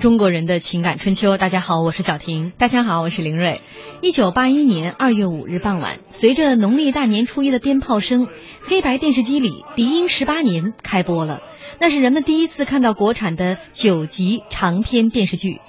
中国人的情感春秋。大家好，我是小婷。大家好，我是林睿。一九八一年二月五日傍晚，随着农历大年初一的鞭炮声，黑白电视机里《敌英十八年》开播了。那是人们第一次看到国产的九集长篇电视剧。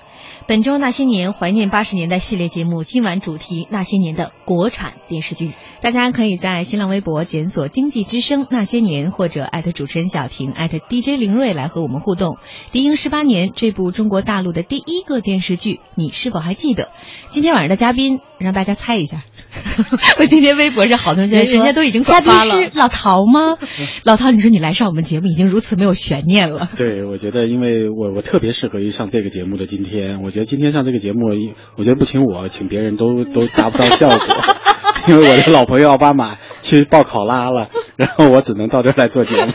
本周《那些年》怀念八十年代系列节目，今晚主题那些年的国产电视剧。大家可以在新浪微博检索“经济之声那些年”或者艾特主持人小婷艾特 DJ 林睿来和我们互动。《敌英十八年》这部中国大陆的第一个电视剧，你是否还记得？今天晚上的嘉宾，让大家猜一下。我今天微博上好多人在说，人家都已经发了宾是老陶吗？老陶，你说你来上我们节目已经如此没有悬念了。对，我觉得因为我我特别适合于上这个节目的今天，我觉得今天上这个节目，我觉得不请我，请别人都 都达不到效果，因为我的老朋友奥巴马去报考拉了，然后我只能到这儿来做节目。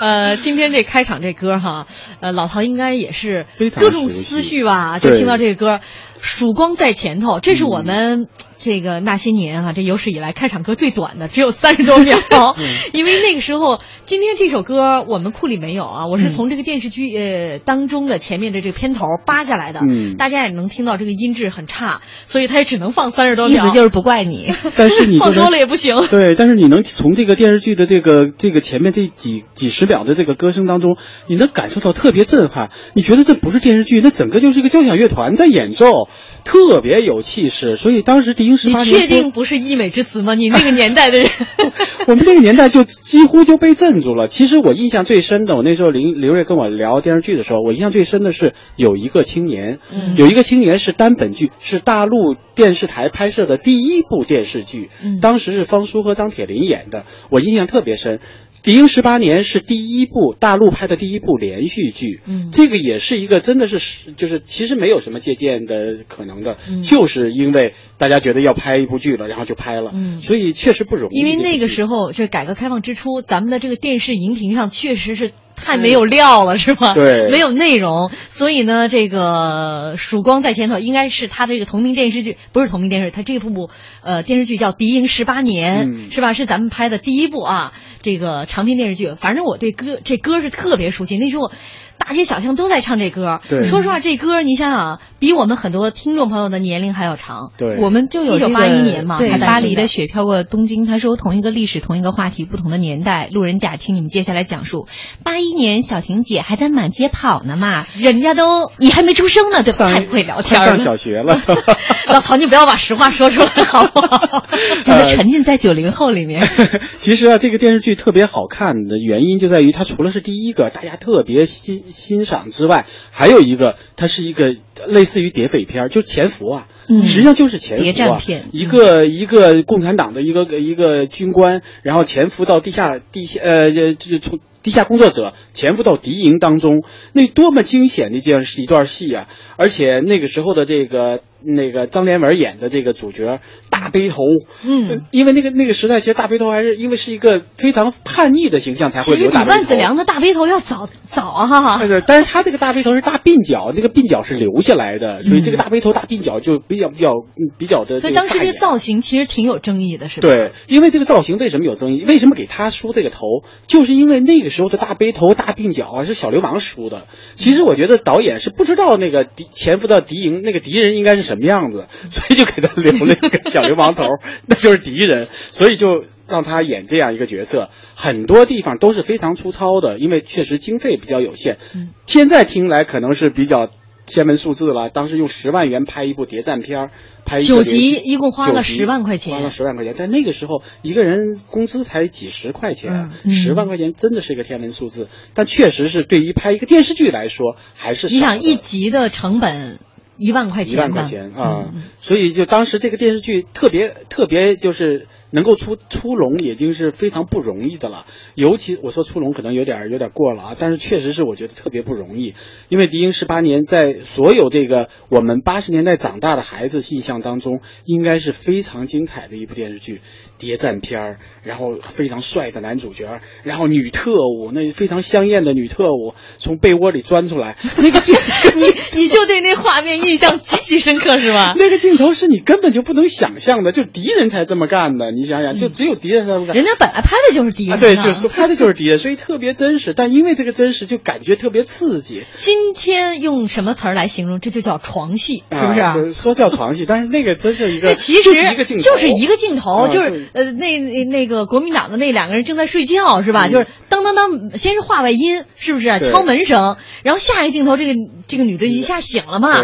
呃，今天这开场这歌哈，呃，老陶应该也是非常各种思绪吧，就听到这个歌，曙光在前头，这是我们。这个那些年啊，这有史以来开场歌最短的，只有三十多秒。因为那个时候，今天这首歌我们库里没有啊，我是从这个电视剧呃当中的前面的这个片头扒下来的。嗯大家也能听到这个音质很差，所以它也只能放三十多秒。意思就是不怪你。但是你就放多了也不行。对，但是你能从这个电视剧的这个这个前面这几几十秒的这个歌声当中，你能感受到特别震撼。你觉得这不是电视剧，那整个就是一个交响乐团在演奏，特别有气势。所以当时敌你八年播确定不是溢美之词吗？你那个年代的人。我们那个年代就几乎就被镇住了。其实我印象最深的，我那时候林林瑞跟我聊电视剧的时候，我印象最深的是有一个青年，嗯有一个青年是单本剧，是大陆电视台拍摄的第一部电视剧，嗯当时是方舒和张铁林演的，我印象特别深。《敌英十八年》是第一部大陆拍的第一部连续剧，嗯这个也是一个真的是就是其实没有什么借鉴的可能的，嗯就是因为大家觉得要拍一部剧了，然后就拍了，嗯所以确实不容易。因为那个时候。就是改革开放之初，咱们的这个电视荧屏上确实是太没有料了，是吧？对没有内容，所以呢，这个曙光在前头，应该是他的这个同名电视剧，不是同名电视，他这部部呃电视剧叫《敌营十八年》，嗯是吧？是咱们拍的第一部啊，这个长篇电视剧。反正我对歌这歌是特别熟悉，那时候。大街小巷都在唱这歌，对说实话，这歌你想想，比我们很多听众朋友的年龄还要长。对我们就有这个1981年嘛对，巴黎的的雪飘过东京，他说同一个历史，同一个话题，不同的年代，路人甲听你们接下来讲述。八一年，小婷姐还在满街跑呢嘛，人家都你还没出生呢，对吧？上太会聊天了上，小学了，老曹，你不要把实话说出来好不好？让他沉浸在九零后里面。其实啊，这个电视剧特别好看的原因就在于它除了是第一个大家特别欣欣赏之外，还有一个它是一个类似于谍匪片儿，就潜伏啊。嗯实际上就是潜伏、啊，谍战片一个一个共产党的一个一个军官，然后潜伏到地下地下呃这这从地下工作者潜伏到敌营当中，那多么惊险的一件一段戏啊！而且那个时候的这个那个张连文演的这个主角大背头，嗯，因为那个那个时代，其实大背头还是因为是一个非常叛逆的形象才会留大背头。万梓良的大背头要早早啊！哈哈对对，但是他这个大背头是大鬓角，那个鬓角是留下来的，所以这个大背头大鬓角就比较比较嗯比较的。所以当时这个造型其实挺有争议的，是吧？，对，因为这个造型为什么有争议？为什么给他梳这个头？就是因为那个时候的大背头、大鬓角啊，是小流氓梳的。其实我觉得导演是不知道那个敌潜伏到敌营那个敌人应该是什么样子，所以就给他留了一个小流氓头，那就是敌人，所以就让他演这样一个角色。很多地方都是非常粗糙的，因为确实经费比较有限。现在听来可能是比较。天文数字了，当时用十万元拍一部谍战片儿，拍九集一共花了十万块钱花了十万块钱。但那个时候一个人工资才几十块钱，嗯十、万块钱真的是一个天文数字。但确实是对于拍一个电视剧来说，还是你想一集的成本一万块钱，一万块钱啊、嗯。所以就当时这个电视剧特别特别就是能够出出笼，已经是非常不容易的了。尤其我说出笼可能有点有点过了啊，但是确实是我觉得特别不容易，因为《敌营十八年》在所有这个我们八十年代长大的孩子印象当中，应该是非常精彩的一部电视剧，谍战片儿，然后非常帅的男主角，然后女特务，那非常香艳的女特务从被窝里钻出来，那个镜。你你就对那画面印象极其深刻是吧？那个镜头是你根本就不能想象的，就敌人才这么干的。你想想，就只有敌人才这么干。人家本来拍的就是敌人、啊，对，就是拍的就是敌人，所以特别真实。但因为这个真实，就感觉特别刺激，今天用什么词儿来形容？这就叫床戏，是不是？啊就说叫床戏，但是那个真是一个，那其实就是一个镜头，就是一个镜头，啊就是就呃，那那那个国民党的那两个人正在睡觉，是吧？嗯就是当当当，先是话外音，是不是敲门声？然后下一个镜头，这个这个女的一下醒了嘛，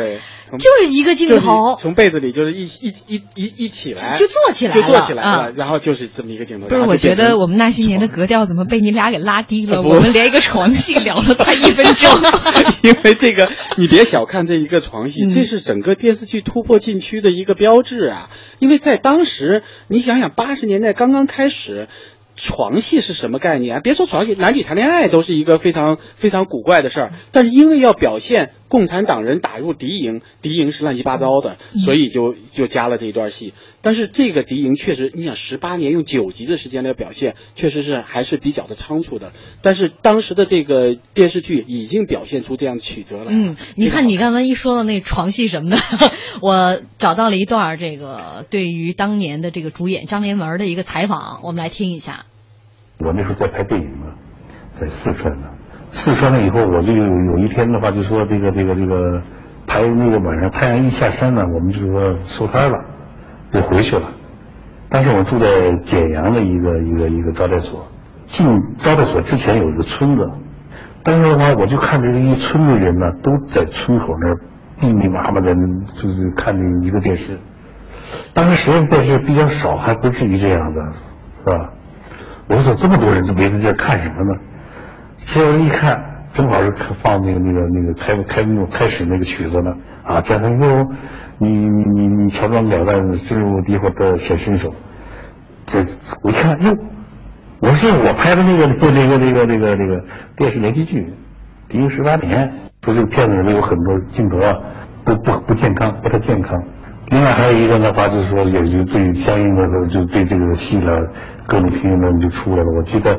就是一个镜头，从被子里就是一一一一一起来，就坐起来就坐起来了，啊然后就是这么一个镜头。不是，我觉得我们那些年的格调怎么被你俩给拉低了？我们连一个床戏聊了快一分钟。因为这个，你别小看这一个床戏，嗯这是整个电视剧突破禁区的一个标志啊！因为在当时，你想想八十年代刚刚开始。床戏是什么概念啊？别说床戏，男女谈恋爱都是一个非常非常古怪的事儿。但是因为要表现共产党人打入敌营，敌营是乱七八糟的，所以就就加了这一段戏。但是这个敌营确实，你想十八年用九集的时间来表现，确实是还是比较的仓促的。但是当时的这个电视剧已经表现出这样的曲折来了。嗯，你看你刚刚才一说到那床戏什么的，我找到了一段儿这个对于当年的这个主演张连文的一个采访，我们来听一下。我那时候在拍电影呢，在四川呢。四川了以后，我就有一天的话，就说这个这个这个拍那个晚上太阳一下山呢，我们就说收摊了，就回去了。当时我住在简阳的一个一个一个招待所，进招待所之前有一个村子，当时的话我就看着这一村的人呢，都在村口那儿密密麻麻的，就是看着一个电视。当时实验电视比较少，还不至于这样子，是吧？我说这么多人都围在这看什么呢？结果一看，正好是放那个那个那个开开幕开始那个曲子呢，啊，这样哟，你你你你乔装了旦，进入敌火的显身手。这我一看，哟，我是我拍的那个那个那个那个那个那个电视连续剧《敌营十八年》，说这个片子里面有很多镜头啊，不不不健康，不太健康。另外还有一个的话，就是说有一个对相应的就对这个戏呢，各种评论就出来了。我觉得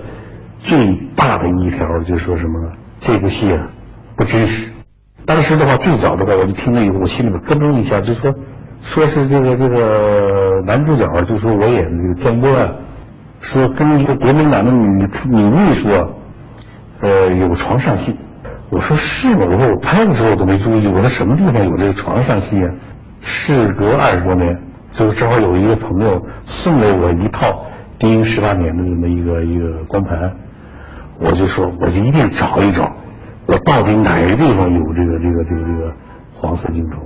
最大的一条就是说什么呢？这部戏啊不真实。当时的话，最早的话，我就听了以后，我心里边咯噔一下，就说说是这个这个男主角，就说我演的这个江波啊，说跟一个国民党的女女秘书啊，呃，有床上戏。我说是吗？我说我拍的时候我都没注意，我说什么地方有这个床上戏啊？事隔二十多年，就正好有一个朋友送给我一套《敌营十八年》的这么一个一个光盘，我就说我就一定找一找，我到底哪个地方有这个这个这个这个黄色镜头。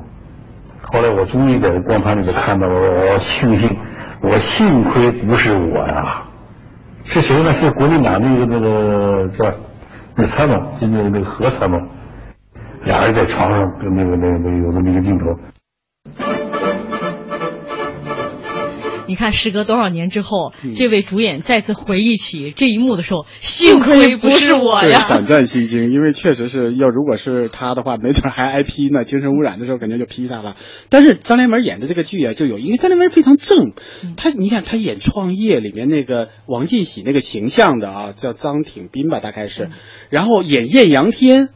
后来我终于在光盘里头看到了，我庆幸，我幸亏不是我呀，是谁呢？是国民党那个那个叫那参谋，就那个那个何参谋，俩人在床上跟那个那个那个有这么一个镜头。你看，时隔多少年之后，嗯这位主演再次回忆起这一幕的时候，幸亏不是我对，呀。胆战心惊，因为确实是要如果是他的话，没准还挨批呢。精神污染的时候肯定就批他了。但是张连文演的这个剧啊，就有因为张连文非常正，他你看他演《创业》里面那个王进喜那个形象的啊，叫张挺斌吧，大概是，然后演艳阳天。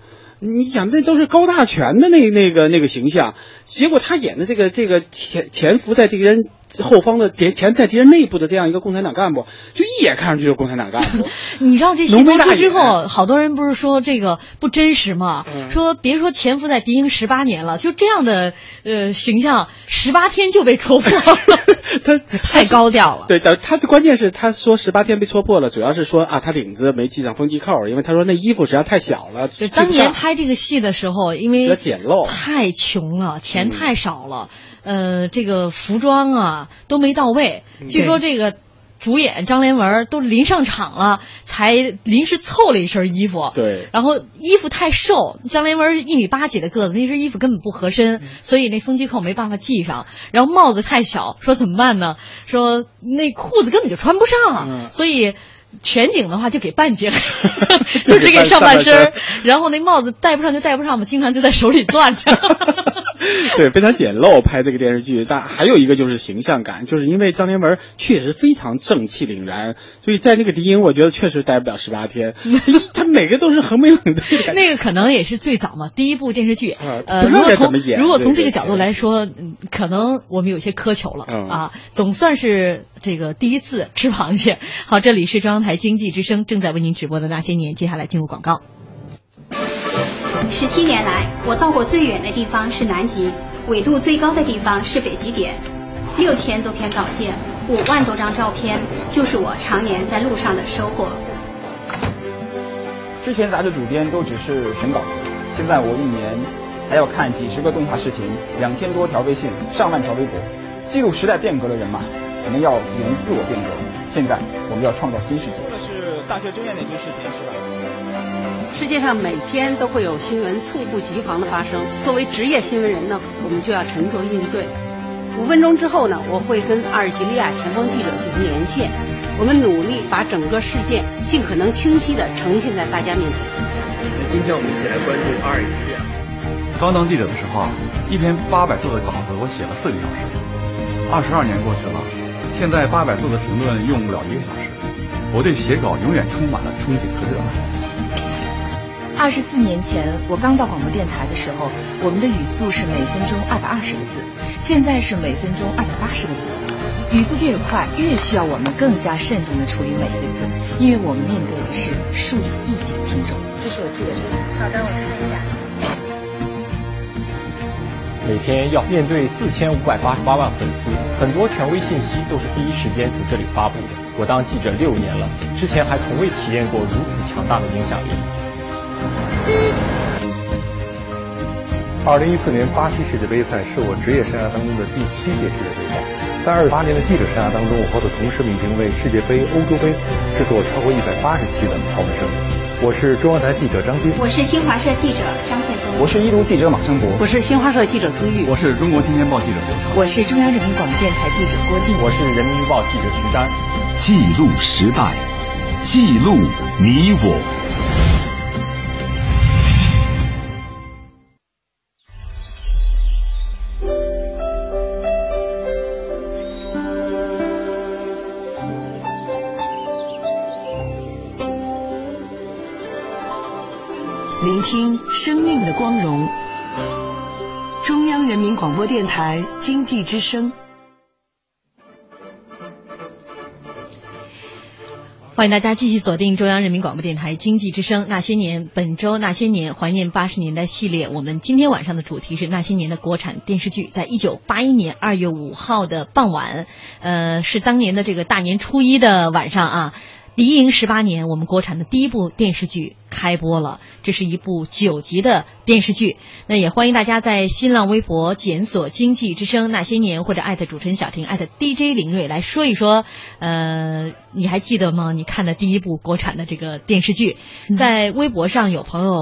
你想，那都是高大全的那那个那个形象，结果他演的这个这个潜潜伏在这个人 后方的敌前在敌人内部的这样一个共产党干部，就一眼看上去就是共产党干部。你知道这戏浓眉大播出之后，好多人不是说这个不真实吗？嗯说别说潜伏在敌营十八年了，就这样的呃形象，十八天就被戳破了。他太高调了。对的，他的关键是他说十八天被戳破了，主要是说啊，他领子没系上风机扣，因为他说那衣服实际上太小了。就当年拍这个戏的时候，因为简陋太穷了，钱太少了，呃，这个服装啊都没到位。据说这个主演张连文都临上场了，才临时凑了一身衣服。对然后衣服太瘦，张连文一米八几的个子，那身衣服根本不合身，所以那风机扣没办法系上。然后帽子太小，说怎么办呢？说那裤子根本就穿不上，嗯所以。全景的话就给半截，就就只给上半身，然后那帽子戴不上就戴不上嘛，经常就在手里攥着。对，非常简陋拍这个电视剧，但还有一个就是形象感，就是因为张连文确实非常正气凛然，所以在那个敌营，我觉得确实待不了十八天，他每个都是横眉冷对的。那个可能也是最早嘛，第一部电视剧。呃，如果从如果从这个角度来说，嗯可能我们有些苛求了、嗯啊，总算是这个第一次吃螃蟹。好，这里是中央台经济之声正在为您直播的那些年，接下来进入广告。十七年来，我到过最远的地方是南极，纬度最高的地方是北极点，六千多篇稿件，五万多张照片，就是我常年在路上的收获。之前杂志主编都只是审稿子，现在我一年还要看几十个动画视频，两千多条微信，上万条微博，记录时代变革的人嘛，我们要勇于自我变革。现在我们要创造新世界。说的是大学争艳那句视频是吧？世界上每天都会有新闻猝不及防的发生，作为职业新闻人呢，我们就要沉着应对。五分钟之后呢，我会跟阿尔及利亚前方记者进行连线，我们努力把整个事件尽可能清晰地呈现在大家面前。今天我们一起来关注阿尔及利亚。刚当记者的时候啊，一篇八百字的稿子我写了四个小时，二十二年过去了，现在八百字的评论用不了一个小时。我对写稿永远充满了憧憬和热爱。二十四年前，我刚到广播电台的时候，我们的语速是每分钟二百二十个字，现在是每分钟二百八十个字。语速越快，越需要我们更加慎重的处理每一个字，因为我们面对的是数以亿计的听众。这是我记的声音。好的，我看一下。每天要面对四千五百八十八万粉丝，很多权威信息都是第一时间从这里发布的。我当记者六年了，之前还从未体验过如此强大的影响力。二零一四年巴西世界杯赛是我职业生涯当中的第七届世界杯赛。在二十八年的记者生涯当中，我和我的同事们已经为世界杯、欧洲杯制作超过一百八十期的跑文声。我是中央台记者张军，我是新华社记者张倩松，我是一读记者马生博，我是新华社记者朱玉，我是中国青年报记者刘畅，我是中央人民广播电台记者郭静，我是人民日报记者徐丹。记录时代，记录你我。台经济之声。欢迎大家继续锁定中央人民广播电台经济之声《那些年》，本周《那些年》怀念八十年代系列。我们今天晚上的主题是那些年的国产电视剧。在一九八一年二月五号的傍晚，呃，是当年的这个大年初一的晚上啊。敌营十八年，我们国产的第一部电视剧开播了。这是一部九集的电视剧。那也欢迎大家在新浪微博检索“经济之声那些年”或者艾特主持人小婷艾特 DJ 林睿来说一说。呃，你还记得吗？你看的第一部国产的这个电视剧，在微博上有朋友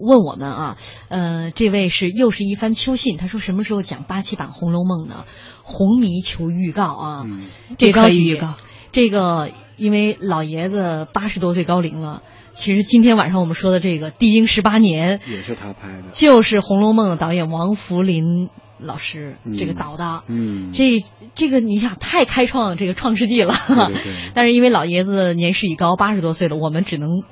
问我们啊，呃，这位是又是一番秋信，他说什么时候讲八七版《红楼梦》呢？红迷求预告啊，嗯这不可以预告。这个因为老爷子八十多岁高龄了，其实今天晚上我们说的这个《帝英十八年》也是他拍的，就是《红楼梦》的导演王福林老师嗯。这个导的。嗯，这这个你想太开创这个创世纪了，对对对。但是因为老爷子年事已高，八十多岁了，我们只能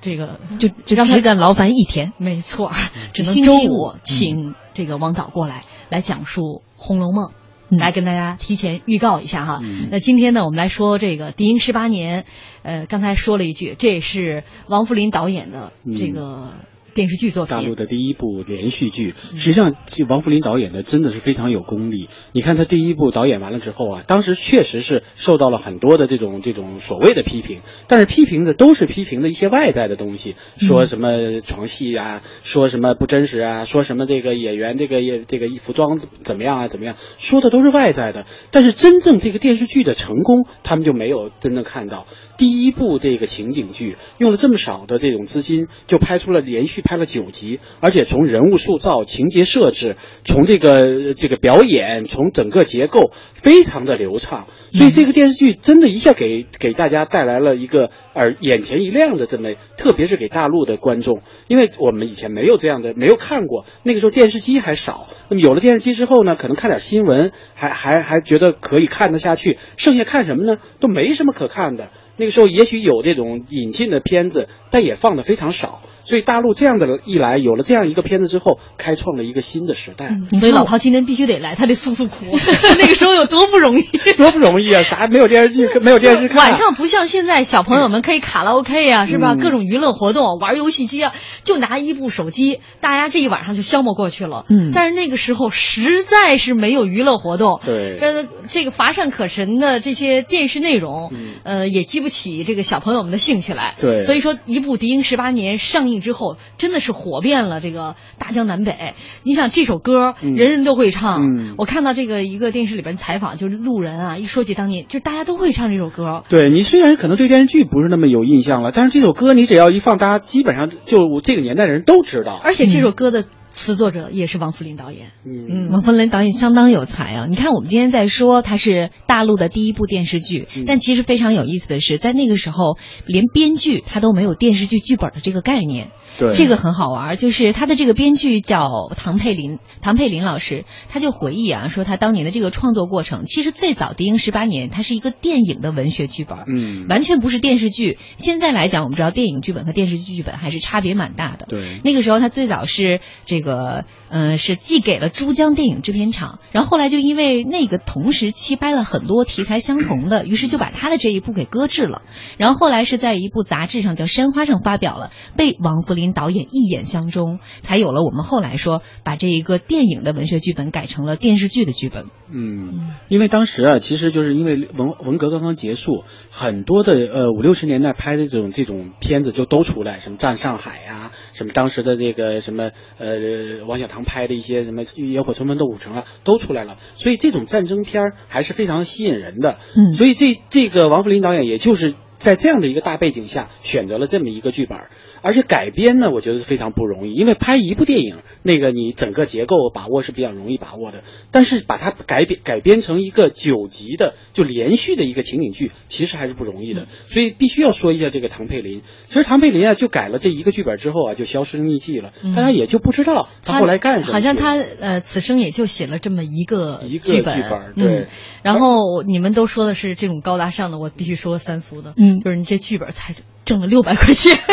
这个就就让他只敢劳烦一天。没错，只能周五。五请这个王导过来来讲述《红楼梦》来跟大家提前预告一下哈。那今天呢，我们来说这个《敌营十八年》，呃，刚才说了一句，这也是王扶林导演的这个。电视剧作品，大陆的第一部连续剧。实际上，这王扶林导演的，真的是非常有功力。你看他第一部导演完了之后啊，当时确实是受到了很多的这种这种所谓的批评，但是批评的都是批评的一些外在的东西，说什么床戏啊，说什么不真实啊，说什么这个演员这个也这个衣服装怎么样啊，怎么样，说的都是外在的。但是真正这个电视剧的成功，他们就没有真正看到。第一部这个情景剧用了这么少的这种资金，就拍出了连续拍了九集，而且从人物塑造、情节设置，从这个这个表演，从整个结构非常的流畅，所以这个电视剧真的一下给给大家带来了一个耳眼前一亮的这么，特别是给大陆的观众，因为我们以前没有这样的，没有看过，那个时候电视机还少，那么有了电视机之后呢，可能看点新闻，还还还觉得可以看得下去，剩下看什么呢？都没什么可看的。那个时候也许有这种引进的片子，但也放的非常少。所以大陆这样的一来，有了这样一个片子之后，开创了一个新的时代。所以老陶今天必须得来，他得诉诉苦。那个时候有多不容易，多不容易啊！啥没有电视剧，没有电视看。晚上不像现在，小朋友们可以卡拉 OK 啊，是吧？各种娱乐活动，玩游戏机啊，就拿一部手机，大家这一晚上就消磨过去了。嗯。但是那个时候实在是没有娱乐活动。对。呃，这个乏善可陈的这些电视内容，呃，也激不起这个小朋友们的兴趣来。对。所以说，一部《敌营十八年》上映。之后真的是火遍了这个大江南北。你想这首歌，人人都会唱。我看到这个一个电视里边采访，就是路人啊，一说起当年，就大家都会唱这首歌。对你虽然可能对电视剧不是那么有印象了，但是这首歌你只要一放，大家基本上就这个年代的人都知道。而且这首歌的。词作者也是王扶林导演，嗯，王扶林导演相当有才啊！你看，我们今天在说他是大陆的第一部电视剧，但其实非常有意思的是，在那个时候，连编剧他都没有电视剧剧本的这个概念。对，这个很好玩，就是他的这个编剧叫唐佩林，唐佩林老师，他就回忆啊，说他当年的这个创作过程，其实最早《敌营十八年》它是一个电影的文学剧本，嗯，完全不是电视剧。现在来讲，我们知道电影剧本和电视剧剧本还是差别蛮大的。对，那个时候他最早是这个，嗯，是寄给了珠江电影制片厂，然后后来就因为那个同时期拍了很多题材相同的，于是就把他的这一部给搁置了。然后后来是在一部杂志上叫《山花》上发表了，被王扶林。导演一眼相中，才有了我们后来说把这一个电影的文学剧本改成了电视剧的剧本。嗯，因为当时啊，其实就是因为文文革刚刚结束，很多的呃五六十年代拍的这种这种片子就都出来，什么《战上海》呀，什么当时的这个什么呃王小棠拍的一些什么《野火春风斗古城》啊，都出来了。所以这种战争片还是非常吸引人的。嗯，所以这这个王扶林导演也就是在这样的一个大背景下选择了这么一个剧本。而且改编呢，我觉得是非常不容易，因为拍一部电影，那个你整个结构把握是比较容易把握的，但是把它改编改编成一个九集的就连续的一个情景剧，其实还是不容易的。所以必须要说一下这个唐佩林。其实唐佩林啊，就改了这一个剧本之后啊，就销声匿迹了，大家也就不知道他后来干什么。好像他呃，此生也就写了这么一个一个剧本，对。然后你们都说的是这种高大上的，我必须说三俗的，嗯，就是你这剧本才挣了六百块钱。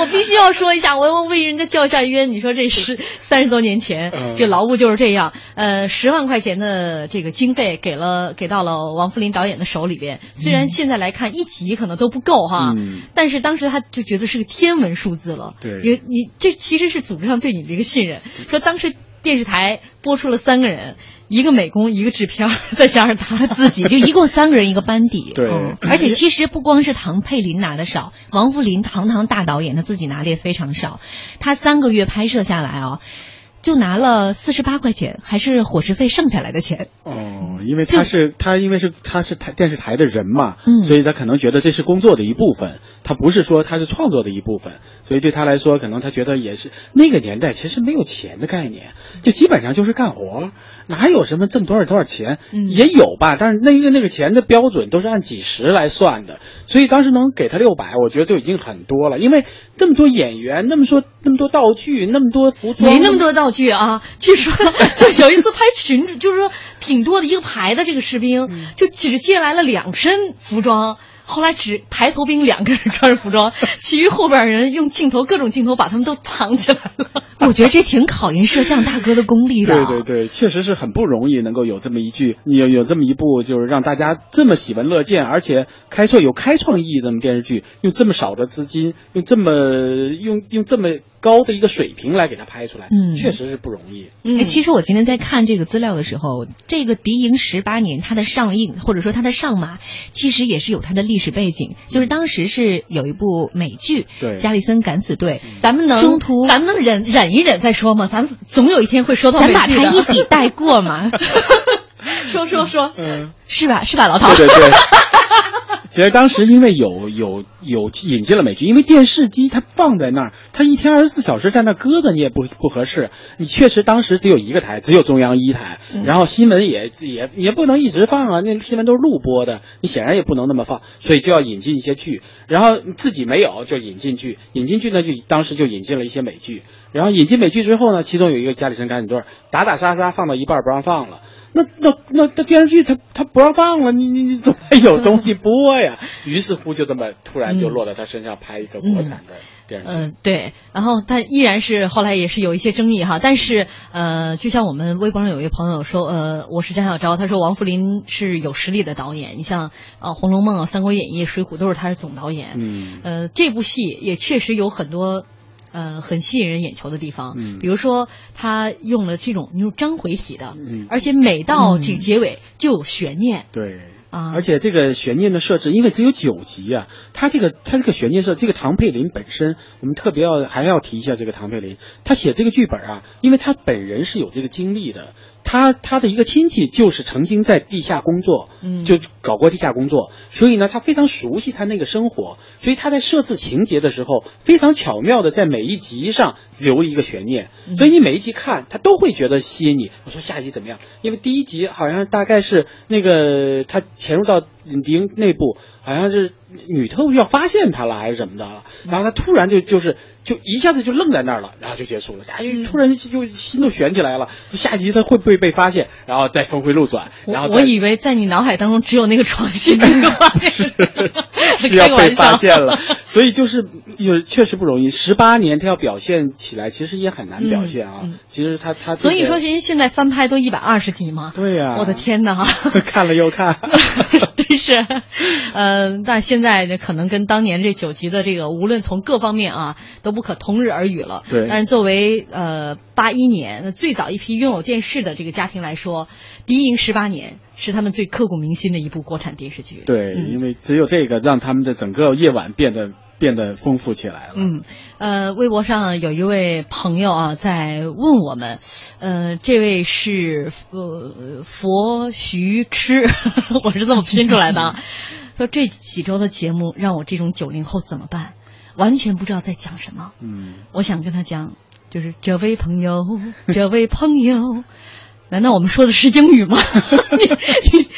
我必须要说一下，我要为人家叫一下冤。你说这是三十多年前，这劳务就是这样。呃，十万块钱的这个经费给了给到了王扶林导演的手里边。虽然现在来看一集可能都不够哈，但是当时他就觉得是个天文数字了。对，你你这其实是组织上对你的一个信任。说当时电视台播出了三个人。一个美工，一个制片，再加上他自己，就一共三个人一个班底。对，而且其实不光是唐佩林拿的少，王扶林堂堂大导演他自己拿的也非常少。他三个月拍摄下来啊，就拿了四十八块钱，还是伙食费剩下来的钱。哦，因为他是他，因为是他是台电视台的人嘛，嗯，所以他可能觉得这是工作的一部分，他不是说他是创作的一部分，所以对他来说，可能他觉得也是那个年代其实没有钱的概念，就基本上就是干活。哪有什么挣多少多少钱？也有吧，但是那个那个钱的标准都是按几十来算的，所以当时能给他六百，我觉得就已经很多了。因为那么多演员，那么说那么多道具，那么多服装，没那么多道具啊。据说就 有一次拍群，就是说挺多的一个排的这个士兵，就只借来了两身服装。后来只排头兵两个人穿着服装，其余后边人用镜头各种镜头把他们都藏起来了。我觉得这挺考验摄像大哥的功力的。对对对，确实是很不容易，能够有这么一句，有有这么一部，就是让大家这么喜闻乐见，而且开创有开创意义的这么电视剧，用这么少的资金，用这么用用这么高的一个水平来给它拍出来，嗯确实是不容易。哎，其实我今天在看这个资料的时候，这个《敌营十八年》它的上映或者说它的上马，其实也是有它的历史背景，就是当时是有一部美剧对《加里森敢死队》，咱们能中途咱们能忍忍一忍再说吗？咱们总有一天会说到咱把它一笔带过嘛，说说说，嗯，是吧？是吧，老陶？对对对。其实当时因为有有有引进了美剧，因为电视机它放在那儿，它一天二十四小时在那搁着，你也不不合适。你确实当时只有一个台，只有中央一台，嗯然后新闻也也也不能一直放啊，那新闻都是录播的，你显然也不能那么放，所以就要引进一些剧。然后自己没有就引进剧，引进剧呢就当时就引进了一些美剧。然后引进美剧之后呢，其中有一个《加里森敢死队》，打打杀杀放到一半不让放了。那那那那电视剧它它不让放了，你你你总得有东西播呀。于是乎就这么突然就落到他身上拍一个国产的电视剧。嗯，对，然后他依然是后来也是有一些争议哈，但是呃，就像我们微博上有一位朋友说，呃，我是张小昭，他说王扶林是有实力的导演，你像呃《红楼梦》啊、《三国演义》《水浒》都是他是总导演，嗯呃，这部戏也确实有很多。呃，很吸引人眼球的地方，嗯。比如说他用了这种用章回体的，嗯。而且每到这个结尾就有悬念，对。啊，而且这个悬念的设置，因为只有九集啊，他这个他这个悬念设，这个唐佩林本身，我们特别要还要提一下这个唐佩林，他写这个剧本啊，因为他本人是有这个经历的，他他的一个亲戚就是曾经在地下工作，嗯。就搞过地下工作，所以呢，他非常熟悉他那个生活，所以他在设置情节的时候，非常巧妙的在每一集上留一个悬念，所以你每一集看，他都会觉得吸引你。我说下一集怎么样？因为第一集好像大概是那个他潜入到敌营内部，好像是女特务要发现他了还是怎么的了，然后他突然就就是就一下子就愣在那儿了，然后就结束了，他，就突然就就心都悬起来了，下一集他会不会被发现？然后再峰回路转，然后我我以为在你脑海当中只有那个床戏那个画面，是要被发现了，所以就是就是确实不容易。十八年他要表现起来，其实也很难表现啊。其实他他、这个所以说，现在翻拍都一百二十集嘛。对呀、我的天哪！看了又看，真是，呃，但现在，可能跟当年这九集的这个，无论从各方面啊，都不可同日而语了。对但是作为呃八一年最早一批拥有电视的这个家庭来说，《敌营十八年》是他们最刻骨铭心的一部国产电视剧。对，嗯因为只有这个让他们的整个夜晚变得变得丰富起来了。嗯，呃，微博上有一位朋友啊在问我们，呃，这位是呃佛徐痴，我是这么拼出来的啊，说这几周的节目让我这种九零后怎么办？完全不知道在讲什么。嗯，我想跟他讲，就是这位朋友，这位朋友。难道我们说的是英语吗？你你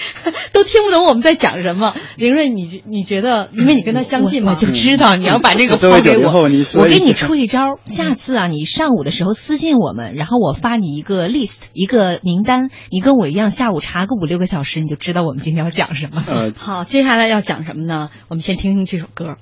都听不懂我们在讲什么。林瑞，你你觉得，因为你跟他相近嘛，我就知道你要把这个作为抛给90后我。你说我给你出一招，下次啊，你上午的时候私信我们，然后我发你一个 list 一个名单，你跟我一样，下午查个五六个小时，你就知道我们今天要讲什么。呃，好，接下来要讲什么呢？我们先听听这首歌。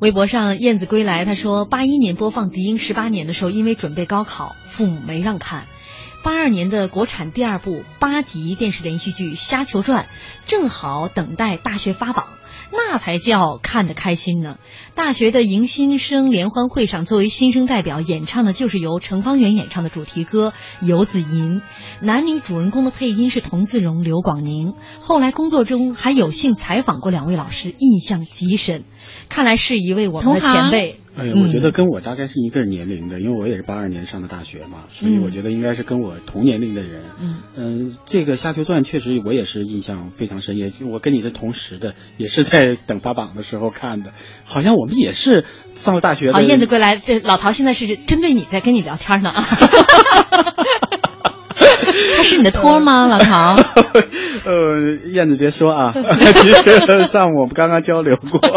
微博上燕子归来，他说，八一年播放《敌营十八年》的时候，因为准备高考，父母没让看。八二年的国产第二部八集电视连续剧《虾球传》，正好等待大学发榜，那才叫看得开心呢。大学的迎新生联欢会上，作为新生代表演唱的就是由程方圆演唱的主题歌《游子吟》，男女主人公的配音是童自荣、刘广宁。后来工作中还有幸采访过两位老师，印象极深。看来是一位我们的前辈。哎呀，我觉得跟我大概是一个年龄的，因为我也是八二年上的大学嘛，所以我觉得应该是跟我同年龄的人。嗯嗯，这个《虾球传》确实我也是印象非常深，也我跟你是同时的，也是在等发榜的时候看的，好像我们也是上了大学的。啊，燕子归来，这老陶现在是针对你在跟你聊天呢啊。他是你的托吗，老唐？呃，燕子别说啊，其实上午我们刚刚交流过。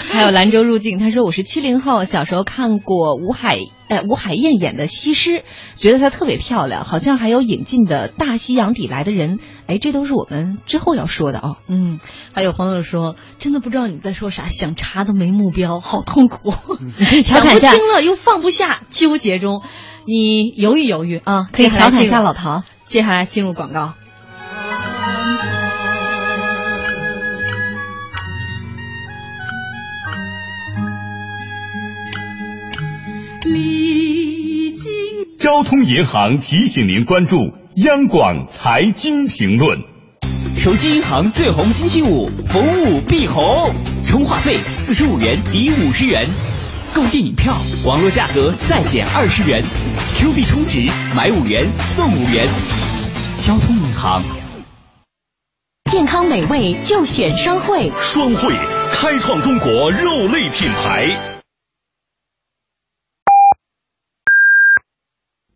还有兰州入境，他说我是七零后，小时候看过吴海呃吴海燕演的《西施》，觉得她特别漂亮，好像还有引进的《大西洋底来的人》，哎，这都是我们之后要说的啊、哦。嗯，还有朋友说，真的不知道你在说啥，想查都没目标，好痛苦，想不清了又放不下，纠结中。你犹豫犹豫啊，可以调侃一下老陶。接下来进入广告。交通银行提醒您关注央广财经评论。手机银行最红星期五，服务必红，充话费四十五元抵五十元。购电影票，网络价格再减二十元；Q 币充值，买五元送五元。交通银行，健康美味就选双汇。双汇开创中国肉类品牌。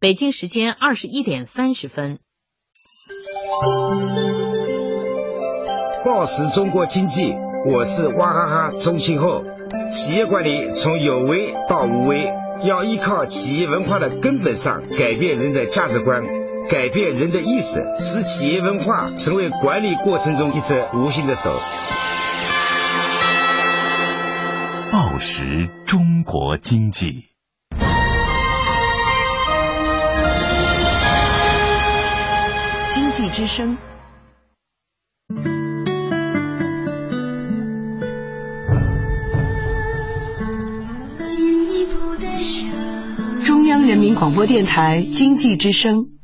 北京时间二十一点三十分。报时中国经济，我是娃哈哈钟庆后。企业管理从有为到无为，要依靠企业文化的根本上改变人的价值观，改变人的意识，使企业文化成为管理过程中一只无形的手。报时中国经济，之声。中央人民广播电台经济之声。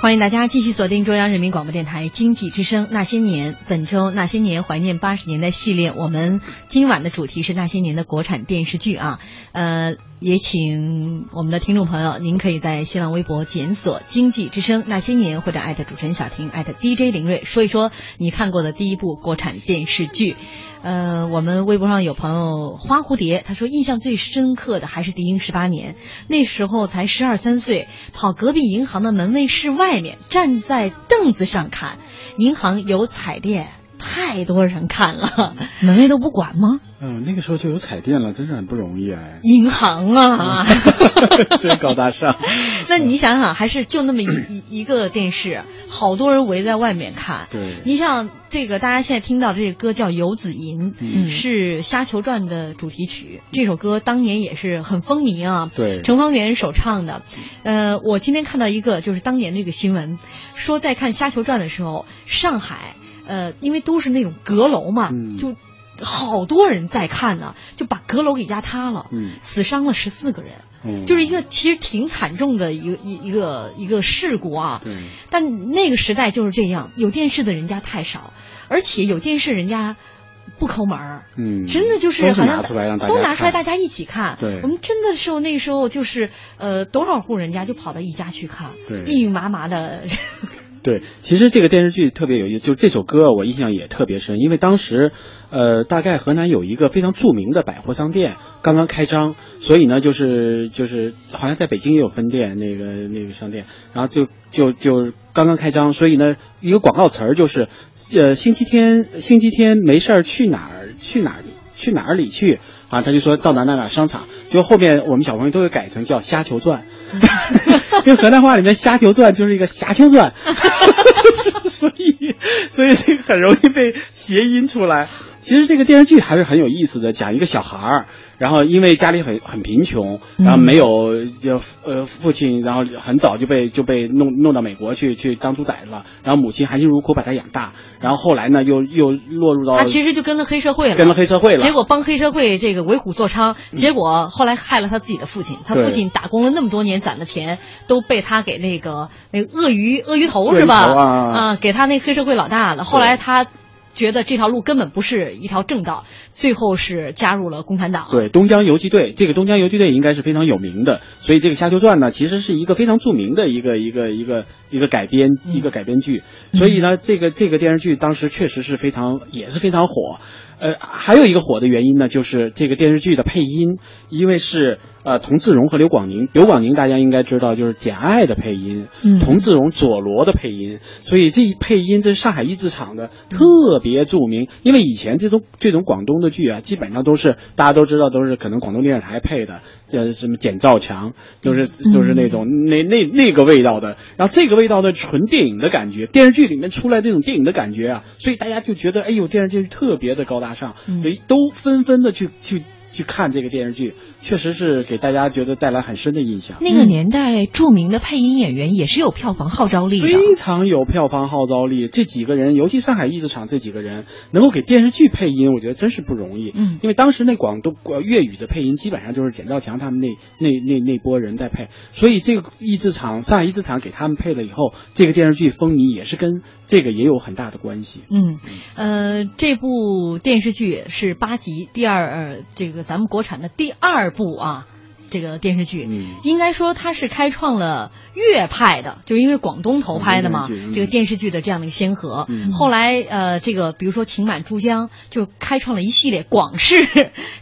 欢迎大家继续锁定中央人民广播电台经济之声《那些年》。本周《那些年》怀念八十年代系列，我们今晚的主题是那些年的国产电视剧啊。呃，也请我们的听众朋友，您可以在新浪微博检索“经济之声那些年”或者艾特主持人小婷，艾特 DJ 林睿，说一说你看过的第一部国产电视剧。呃，我们微博上有朋友花蝴蝶，他说印象最深刻的还是《敌营十八年》，那时候才十二三岁，跑隔壁银行的门卫室外面，站在凳子上看，银行有彩电，太多人看了，门卫都不管吗？嗯，那个时候就有彩电了，真是很不容易哎。银行啊，真高大上。那你想想，还是就那么一 一一个电视，好多人围在外面看。对，你像这个，大家现在听到这个歌叫《游子吟》，嗯是《虾球传》的主题曲。这首歌当年也是很风靡啊。对程方圆首唱的。呃，我今天看到一个就是当年这个新闻，说在看《虾球传》的时候，上海呃，因为都是那种阁楼嘛，嗯就好多人在看呢，就把阁楼给压塌了，嗯死伤了十四个人。嗯就是一个其实挺惨重的一个一一个一个事故啊。但那个时代就是这样，有电视的人家太少，而且有电视人家不抠门儿。嗯，真的就是好像都拿出来，大家一起看。对我们真的时候那时候就是呃多少户人家就跑到一家去看，对密密麻麻的。对，其实这个电视剧特别有意思，就这首歌我印象也特别深，因为当时，呃，大概河南有一个非常著名的百货商店刚刚开张，所以呢，就是就是好像在北京也有分店，那个那个商店，然后就就就刚刚开张，所以呢，一个广告词儿就是，呃，星期天星期天没事儿去哪儿去哪儿去哪里去啊，他就说到哪哪哪商场，就后面我们小朋友都会改成叫虾球传。因为河南话里面“虾球钻”就是一个“虾球钻”，所以所以这个很容易被谐音出来。其实这个电视剧还是很有意思的，讲一个小孩儿，然后因为家里很很贫穷，然后没有就呃父亲，然后很早就被就被弄弄到美国去去当猪仔了，然后母亲含辛茹苦把他养大，然后后来呢又又落入到他其实就跟了黑社会了，跟了黑社会了，结果帮黑社会这个为虎作伥，结果后来害了他自己的父亲。他父亲打工了那么多年攒的钱，都被他给那个那个鳄鱼鳄鱼头是吧？啊给他那黑社会老大了。后来他觉得这条路根本不是一条正道，最后是加入了共产党。对，东江游击队，这个东江游击队应该是非常有名的，所以这个《虾球传》呢，其实是一个非常著名的一个一个一个一个改编一个改编剧，所以呢，这个这个电视剧当时确实是非常也是非常火。呃，还有一个火的原因呢，就是这个电视剧的配音，因为是呃童自荣和刘广宁，刘广宁大家应该知道就是《简爱》的配音，嗯童自荣佐罗的配音，所以这一配音这是上海译制厂的特别著名，因为以前这种这种广东的剧啊，基本上都是大家都知道都是可能广东电视台配的，呃什么简兆强，就是就是那种那那那个味道的，然后这个味道的纯电影的感觉，电视剧里面出来这种电影的感觉啊，所以大家就觉得哎呦电视剧特别的高大上，所以都纷纷的去去去看这个电视剧，确实是给大家觉得带来很深的印象。那个年代著名的配音演员也是有票房号召力的。非常有票房号召力。这几个人，尤其上海译制厂这几个人，能够给电视剧配音，我觉得真是不容易。嗯，因为当时那广东呃粤语的配音基本上就是简兆强他们那那那那波人在配，所以这个译制厂上海译制厂给他们配了以后，这个电视剧风靡也是跟这个也有很大的关系。嗯，呃，这部电视剧是八集，第二呃，这个咱们国产的第二部啊。这个电视剧，嗯应该说它是开创了粤派的，就因为是广东投拍的嘛，这个电视剧的这样的一个先河。嗯后来呃，这个比如说《情满珠江》就开创了一系列广式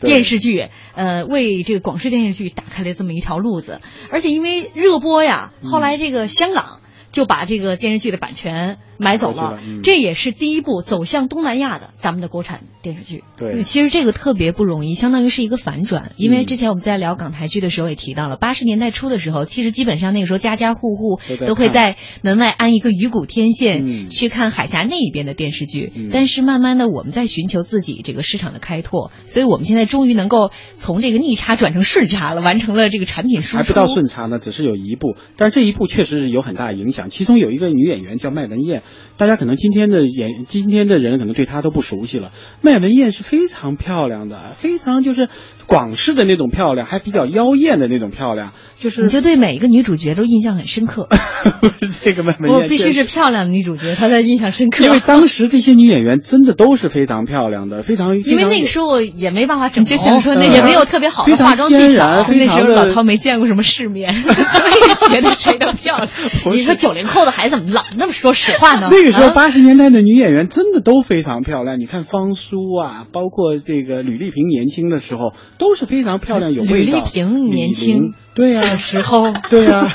电视剧，呃，为这个广式电视剧打开了这么一条路子。而且因为热播呀，嗯后来这个香港就把这个电视剧的版权买走了，这也是第一部走向东南亚的咱们的国产电视剧。对其实这个特别不容易，相当于是一个反转。因为之前我们在聊港台剧的时候也提到了，八十年代初的时候，其实基本上那个时候家家户户都会在门外安一个鱼骨天线，嗯去看海峡那一边的电视剧。嗯但是慢慢的，我们在寻求自己这个市场的开拓，所以我们现在终于能够从这个逆差转成顺差了，完成了这个产品输出。还不到顺差呢，只是有一步，但是这一步确实是有很大影响。其中有一个女演员叫麦文燕，大家可能今天的演今天的人可能对她都不熟悉了。麦文燕是非常漂亮的，非常就是广式的那种漂亮，还比较妖艳的那种漂亮，就是你就对每一个女主角都印象很深刻。这个妹妹我必须是漂亮的女主角，她才印象深刻。因为当时这些女演员真的都是非常漂亮的，非常因为那个时候也没办法整容，就想说那也没有特别好的化妆技巧。那时候老陶没见过什么世面，所以觉得谁都漂亮。你说九零后的孩子怎么老那么说实话呢？那个时候啊八十年代的女演员真的都非常漂亮，你看方舒啊，包括这个吕丽萍年轻的时候都是非常漂亮有味道。吕丽萍年轻对呀、时候，对呀、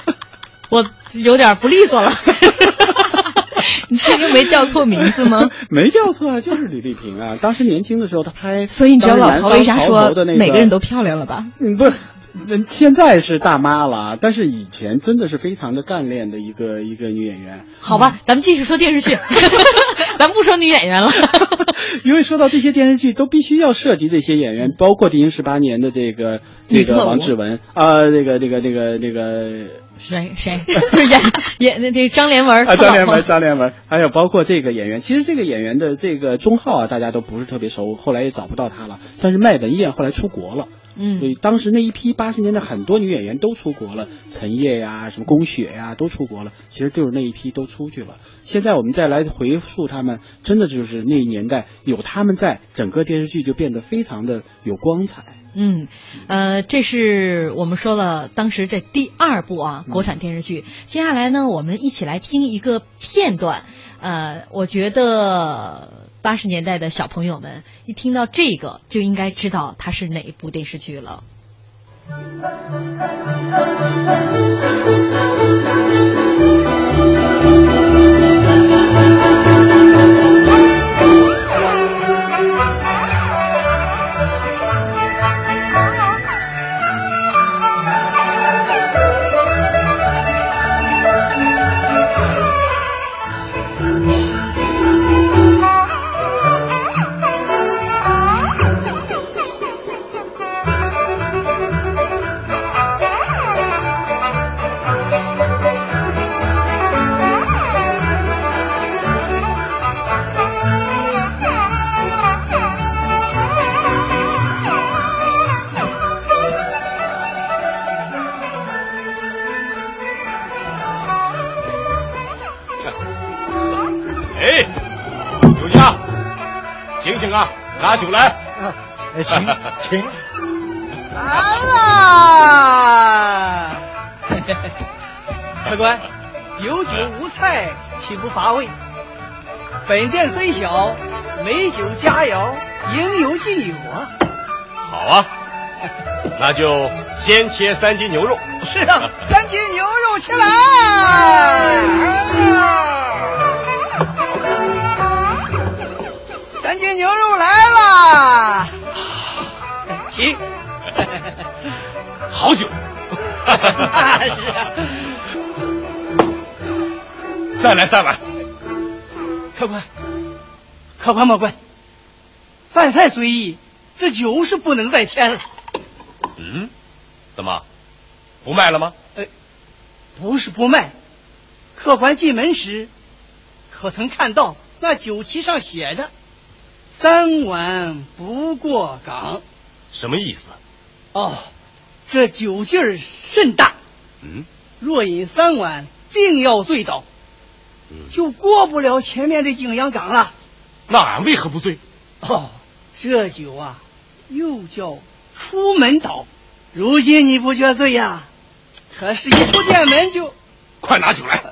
我有点不利索了。你确定没叫错名字吗？没叫错啊，就是李丽萍啊。当时年轻的时候，她拍，所以你知道老陶为啥说每个人都漂亮了吧？嗯，不是。现在是大妈了，但是以前真的是非常的干练的一个一个女演员。好吧，咱们继续说电视剧，咱不说女演员了。因为说到这些电视剧，都必须要涉及这些演员，包括《敌营十八年》的这个这个王志文啊，这个这个这个这个谁谁就是 演演那这张连文啊，张连文张连文，还有包括这个演员，其实这个演员的这个钟浩啊，大家都不是特别熟，后来也找不到他了。但是麦文燕后来出国了。嗯，所以当时那一批八十年代很多女演员都出国了，陈烨呀、什么龚雪呀都出国了，其实就是那一批都出去了。现在我们再来回溯他们，真的就是那一年代有他们在，整个电视剧就变得非常的有光彩。嗯，呃，这是我们说了当时这第二部啊国产电视剧。接下来呢，我们一起来听一个片段。呃，我觉得八十年代的小朋友们一听到这个就应该知道它是哪一部电视剧了。酒佳肴应有尽有啊。好啊，那就先切三斤牛肉。是啊，三斤牛肉起来。三斤牛肉来啦！请。好酒。再来三碗。客官，客官莫怪，饭菜随意，这酒是不能再添了。嗯，怎么不卖了吗？哎，不是不卖，客官进门时可曾看到那酒旗上写着“三碗不过岗”？什么意思？哦，这酒劲儿甚大。嗯，若饮三碗，定要醉倒。就过不了前面的景阳岗了。那俺为何不醉？哦，这酒啊，又叫出门倒。如今你不觉醉呀？可是，一出店门就快拿酒来。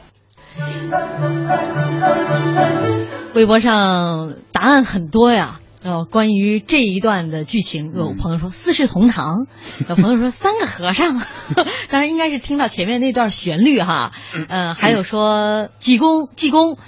微博上答案很多呀。呃，关于这一段的剧情，有朋友说四世同堂，有朋友说三个和尚，当然应该是听到前面那段旋律哈。呃，还有说济公，济公。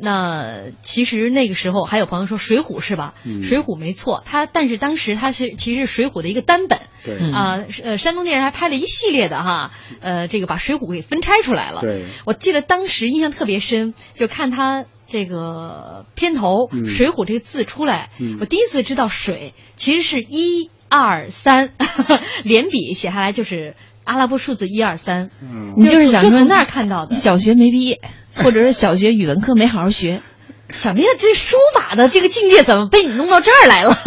那其实那个时候还有朋友说《水浒》是吧？嗯。水浒》没错，它但是当时它是其实是《水浒》的一个单本。对。啊，呃，山东电视还拍了一系列的哈，呃，这个把《水浒》给分拆出来了。对，我记得当时印象特别深，就看他这个片头“嗯。水浒”这个字出来，嗯。我第一次知道水其实是一二三，连笔写下来就是阿拉伯数字一二三。嗯。你就是想说从那儿看到的，小学没毕业，或者是小学语文课没好好学。什么呀？这书法的这个境界怎么被你弄到这儿来了？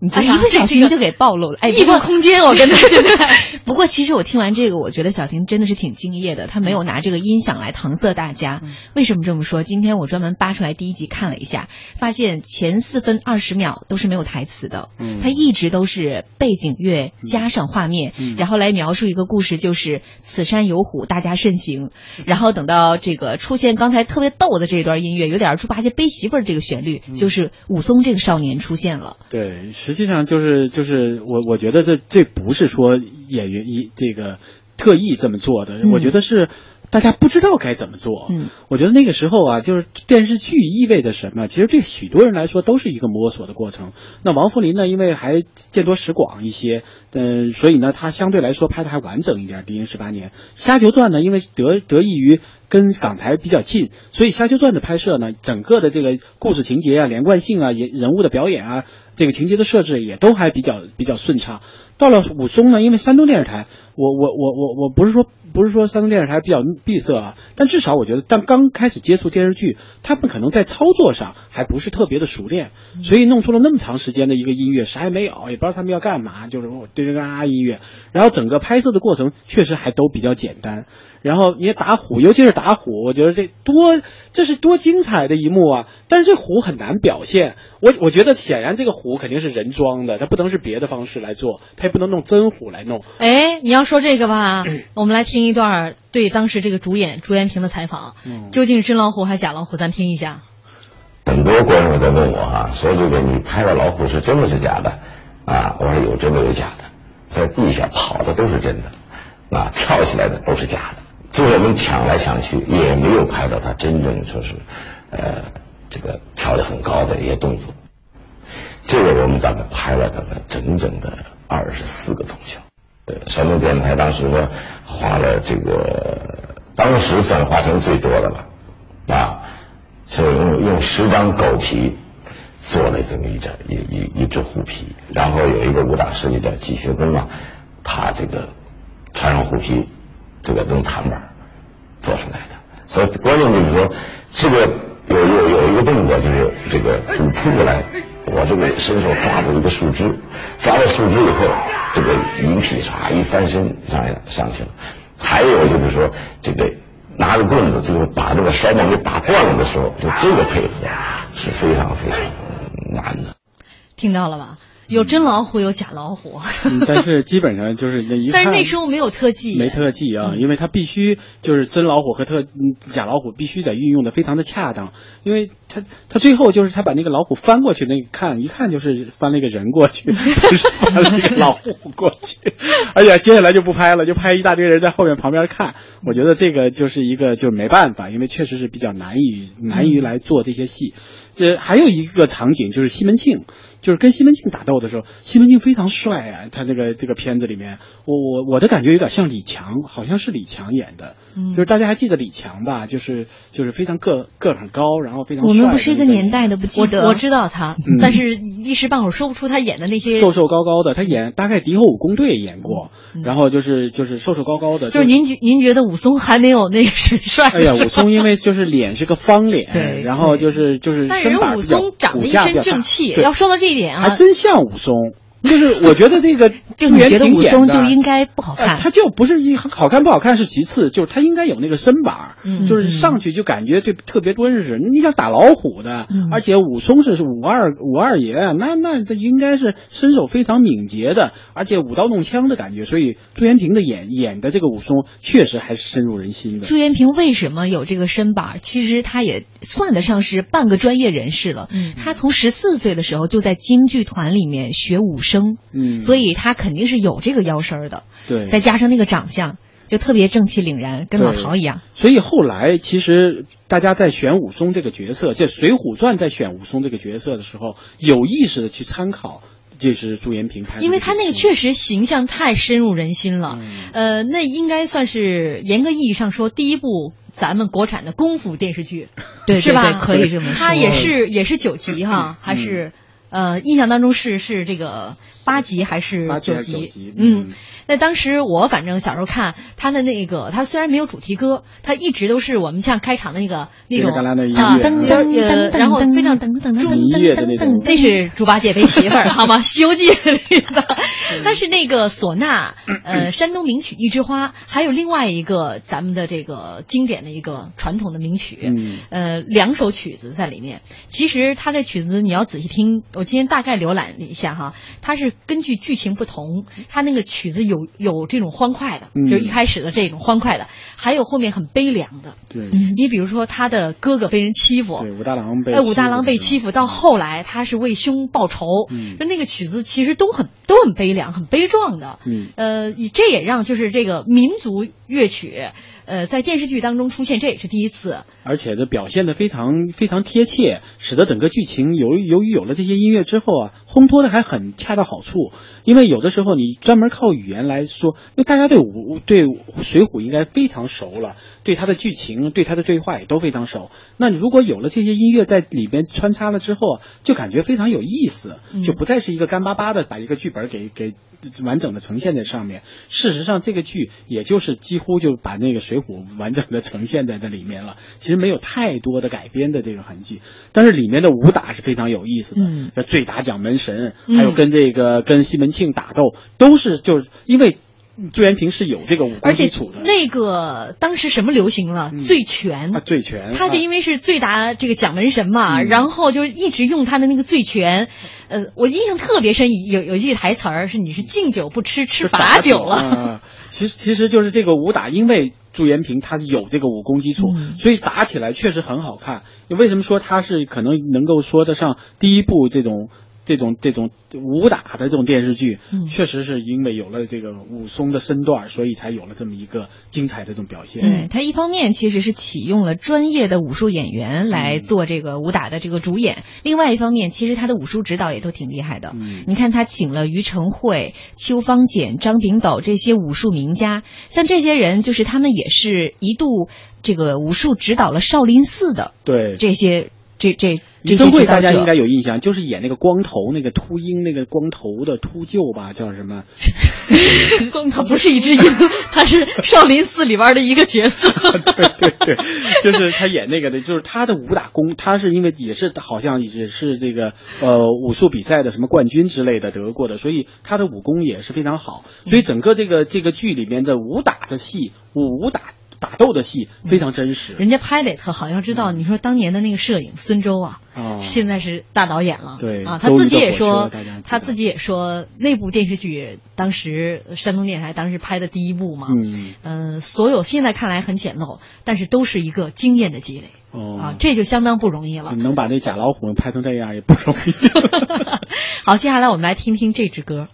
你这一不小心就给暴露了。哎，异度空间，我跟他现在。不过其实我听完这个，我觉得小婷真的是挺敬业的，她没有拿这个音响来搪塞大家。为什么这么说？今天我专门扒出来第一集看了一下，发现前四分二十秒都是没有台词的，嗯它一直都是背景乐加上画面，嗯然后来描述一个故事，就是此山有虎，大家慎行。然后等到这个出现刚才特别逗的这段音乐，有点猪八戒背媳妇儿这个旋律，就是武松这个少年出现了。对，实际上就是就是我我觉得这这不是说演员一这个特意这么做的，嗯。我觉得是大家不知道该怎么做。嗯，我觉得那个时候啊，就是电视剧意味着什么？其实对许多人来说都是一个摸索的过程。那王扶林呢，因为还见多识广一些，嗯、所以呢，他相对来说拍的还完整一点。《敌人十八年》《虾球传》呢，因为得得益于跟港台比较近，所以《虾球传》的拍摄呢，整个的这个故事情节啊、连贯性啊、也人物的表演啊，这个情节的设置也都还比较比较顺畅。到了武松呢，因为山东电视台，我我我我我不是说不是说山东电视台比较闭塞啊，但至少我觉得，但刚开始接触电视剧，他们可能在操作上还不是特别的熟练，所以弄出了那么长时间的一个音乐，啥也没有，也不知道他们要干嘛，就是我对着啊音乐，然后整个拍摄的过程确实还都比较简单。然后你打虎，尤其是打虎，我觉得这多这是多精彩的一幕啊！但是这虎很难表现，我我觉得显然这个虎肯定是人装的，它不能是别的方式来做，它也不能弄真虎来弄。哎，你要说这个吧，我们来听一段对当时这个主演朱延平的采访，究竟是真老虎还是假老虎？咱听一下。很多观众在问我啊，说这个你拍的老虎是真的是假的啊？我说有真的有假的，在地下跑的都是真的，啊，跳起来的都是假的。最后我们抢来抢去，也没有拍到他真正说是，呃，这个跳得很高的一些动作。这个我们大概拍了大概整整的二十四个通宵。呃，山东电台当时说花了这个，当时算花钱最多的了，啊，是用用十张狗皮做了这么一张一一一只虎皮，然后有一个武打设计叫季学根嘛，他这个穿上虎皮。这个用弹板做出来的，所以关键就是说，这个有有有一个动作，就是这个你扑过来，我这个伸手抓住一个树枝，抓到树枝以后，这个引体唰一翻身上来上去了。还有就是说，这个拿着棍子，最后把这个摔棒给打断了的时候，就这个配合是非常非常难的。听到了吧？有真老虎，有假老虎，嗯、但是基本上就是那一。但是那时候没有特技，没特技啊，因为它必须就是真老虎和特假老虎必须得运用的非常的恰当，因为他他最后就是他把那个老虎翻过去，那看一看就是翻了一个人过去，不是翻了一个老虎过去，而且接下来就不拍了，就拍一大堆人在后面旁边看。我觉得这个就是一个就是没办法，因为确实是比较难以难于来做这些戏。呃，还有一个场景就是西门庆。就是跟西门庆打斗的时候，西门庆非常帅啊！他这个这个片子里面，我我我的感觉有点像李强，好像是李强演的。嗯，就是大家还记得李强吧？就是就是非常个个很高，然后非常我们不是一个年代的，不记得。我知道他，嗯、但是一时半会儿说不出他演的那些。瘦瘦高高的，他演大概《敌后武工队》演过，嗯、然后就是就是瘦瘦高高的。就是您觉您觉得武松还没有那个神帅？哎呀，武松因为就是脸是个方脸，对，然后就是就是身板武松长得一身正气。要说到这还真。像武松，就是我觉得这个 就你觉得武松就应该不好看，他就不是一好看不好看是其次，就是他应该有那个身板，嗯，就是上去就感觉这特别敦实。你想打老虎的，嗯、而且武松是是武二武二爷，那那他应该是身手非常敏捷的，而且舞刀弄枪的感觉。所以朱延平的演演的这个武松确实还是深入人心的。朱延平为什么有这个身板？其实他也算得上是半个专业人士了。嗯，他从十四岁的时候就在京剧团里面学武生，嗯，所以他肯定是有这个腰身的。对，再加上那个长相，就特别正气凛然，跟老陶一样。所以后来其实大家在选武松这个角色，这《水浒传》在选武松这个角色的时候，有意识的去参考。这是朱延平拍，因为他那个确实形象太深入人心了。嗯、呃，那应该算是严格意义上说第一部咱们国产的功夫电视剧，对是吧？可以这么说。他也是也是九集哈，还是呃，印象当中是是这个八集还是九集？嗯。那当时我反正小时候看他的那个，他虽然没有主题歌，他一直都是我们像开场的那个那种啊，噔噔呃，然后非常噔噔噔音乐的那种，那是猪八戒背媳妇儿好吗？《西游记》里的，但是那个唢呐，呃，山东名曲《一枝花》，还有另外一个咱们的这个经典的一个传统的名曲，嗯、呃，两首曲子在里面。其实他这曲子你要仔细听，我今天大概浏览了一下哈，它是根据剧情不同，他那个曲子有。有这种欢快的，嗯、就是一开始的这种欢快的，还有后面很悲凉的。对，你比如说他的哥哥被人欺负，对，武大郎被哎，武大郎被欺负，到后来他是为兄报仇，嗯，那个曲子其实都很都很悲凉，很悲壮的。嗯，呃，这也让就是这个民族乐曲。呃，在电视剧当中出现，这也是第一次。而且呢，表现的非常非常贴切，使得整个剧情由由于有了这些音乐之后啊，烘托的还很恰到好处。因为有的时候你专门靠语言来说，因为大家对武对《水浒》应该非常熟了，对它的剧情、对它的对话也都非常熟。那如果有了这些音乐在里边穿插了之后，就感觉非常有意思，就不再是一个干巴巴的把一个剧本给给完整的呈现在上面。事实上，这个剧也就是几乎就把那个《水浒》完整的呈现在这里面了。其实没有太多的改编的这个痕迹，但是里面的武打是非常有意思的。嗯，像醉打蒋门神，还有跟这个跟西门庆打斗，都是就是因为朱元平是有这个武功基础的。那个当时什么流行了？醉拳啊，醉拳。他就因为是醉打这个蒋门神嘛，然后就是一直用他的那个醉拳。呃，我印象特别深，有有一句台词儿是：“你是敬酒不吃吃罚酒了。”其实其实就是这个武打，因为朱元平他有这个武功基础，所以打起来确实很好看。为什么说他是可能能够说得上第一部这种？这种这种武打的这种电视剧，确实是因为有了这个武松的身段，所以才有了这么一个精彩的这种表现。对他一方面其实是启用了专业的武术演员来做这个武打的这个主演，另外一方面其实他的武术指导也都挺厉害的。你看他请了于承惠、邱芳俭、张炳斗这些武术名家，像这些人就是他们也是一度这个武术指导了少林寺的。对这些。这这李增贵大家应该有印象，就是演那个光头那个秃鹰那个光头的秃鹫吧，叫什么？光头不是一只鹰，他是少林寺里边的一个角色。对对对，就是他演那个的，就是他的武打功，他是因为也是好像也是这个呃武术比赛的什么冠军之类的得过的，所以他的武功也是非常好。所以整个这个这个剧里面的武打的戏，武打。打斗的戏非常真实，人家拍的也特好。要知道，你说当年的那个摄影孙周啊，现在是大导演了。对啊，他自己也说，他自己也说，那部电视剧当时山东电视台当时拍的第一部嘛，嗯嗯，所有现在看来很简陋，但是都是一个经验的积累。哦啊，这就相当不容易了。能把那假老虎拍成这样也不容易。好，接下来我们来听听这支歌。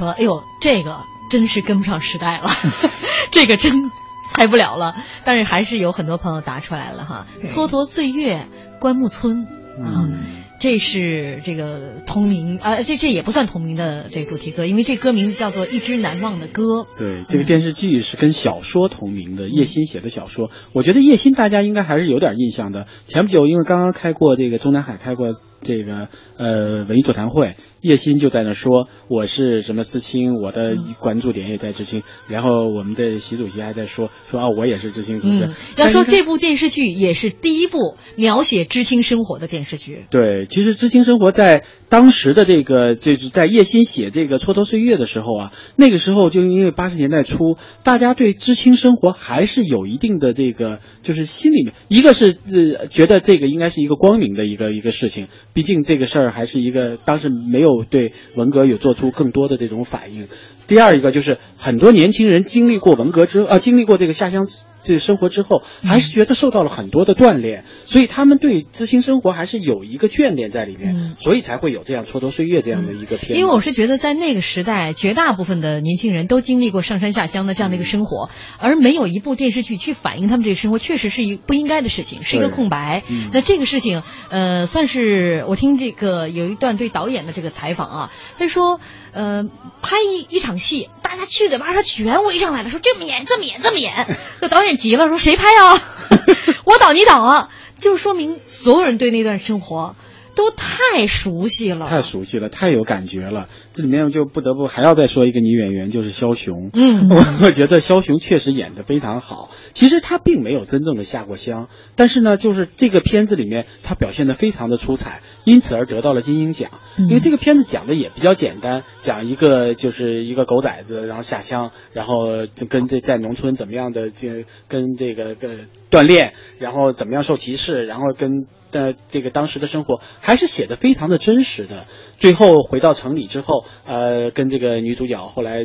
说：“哎呦，这个真是跟不上时代了，这个真猜不了了。”但是还是有很多朋友答出来了哈，《蹉跎岁月》关牧村啊。这是这个同名啊，这这也不算同名的这个主题歌，因为这歌名字叫做《一支难忘的歌》。对，这个电视剧是跟小说同名的，叶欣写的小说。我觉得叶欣大家应该还是有点印象的。前不久因为刚刚开过这个中南海开过这个呃文艺座谈会，叶欣就在那说我是什么知青，我的关注点也在知青。然后我们的习主席还在说说啊，我也是知青，是不是？要说这部电视剧也是第一部描写知青生活的电视剧。对。其实知青生活在当时的这个，就是在叶欣写这个蹉跎岁月的时候啊，那个时候就因为八十年代初，大家对知青生活还是有一定的这个，就是心里面一个是呃觉得这个应该是一个光明的一个一个事情，毕竟这个事儿还是一个当时没有对文革有做出更多的这种反应。第二一个就是很多年轻人经历过文革之啊，经历过这个下乡这个生活之后，还是觉得受到了很多的锻炼，所以他们对知青生活还是有一个眷恋在里面，所以才会有这样蹉跎岁月这样的一个片。因为我是觉得在那个时代，绝大部分的年轻人都经历过上山下乡的这样的一个生活，而没有一部电视剧去反映他们这个生活，确实是一不应该的事情，是一个空白。那这个事情，呃，算是我听这个有一段对导演的这个采访啊，他说。呃，拍一一场戏，大家七嘴八舌全围上来了，说这么演，这么演，这么演。那导演急了，说谁拍啊？我导你导啊！就说明所有人对那段生活都太熟悉了，太熟悉了，太有感觉了。这里面就不得不还要再说一个女演员，就是肖雄。嗯，我 我觉得肖雄确实演的非常好。其实他并没有真正的下过乡，但是呢，就是这个片子里面他表现的非常的出彩，因此而得到了金鹰奖。因为这个片子讲的也比较简单，讲一个就是一个狗崽子，然后下乡，然后跟这在农村怎么样的这跟这个跟锻炼，然后怎么样受歧视，然后跟的这个当时的生活还是写的非常的真实的。最后回到城里之后，呃，跟这个女主角后来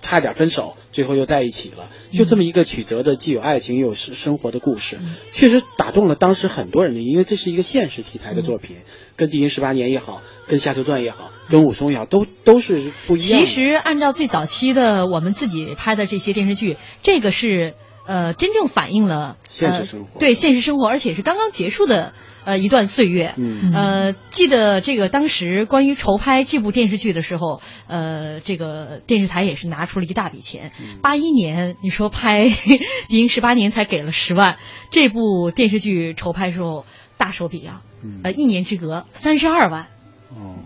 差点分手，最后又在一起了，就这么一个曲折的。既有爱情又有生生活的故事，确实打动了当时很多人的，因为这是一个现实题材的作品，跟《地心十八年》也好，跟《夏秋传》也好，跟《武松》也好，都都是不一样。其实按照最早期的我们自己拍的这些电视剧，这个是呃真正反映了现实生活，对现实生活，而且是刚刚结束的。呃，一段岁月，嗯，呃，记得这个当时关于筹拍这部电视剧的时候，呃，这个电视台也是拿出了一大笔钱。八一年，你说拍《敌营十八年》才给了十万，这部电视剧筹拍时候大手笔啊，呃，一年之隔三十二万。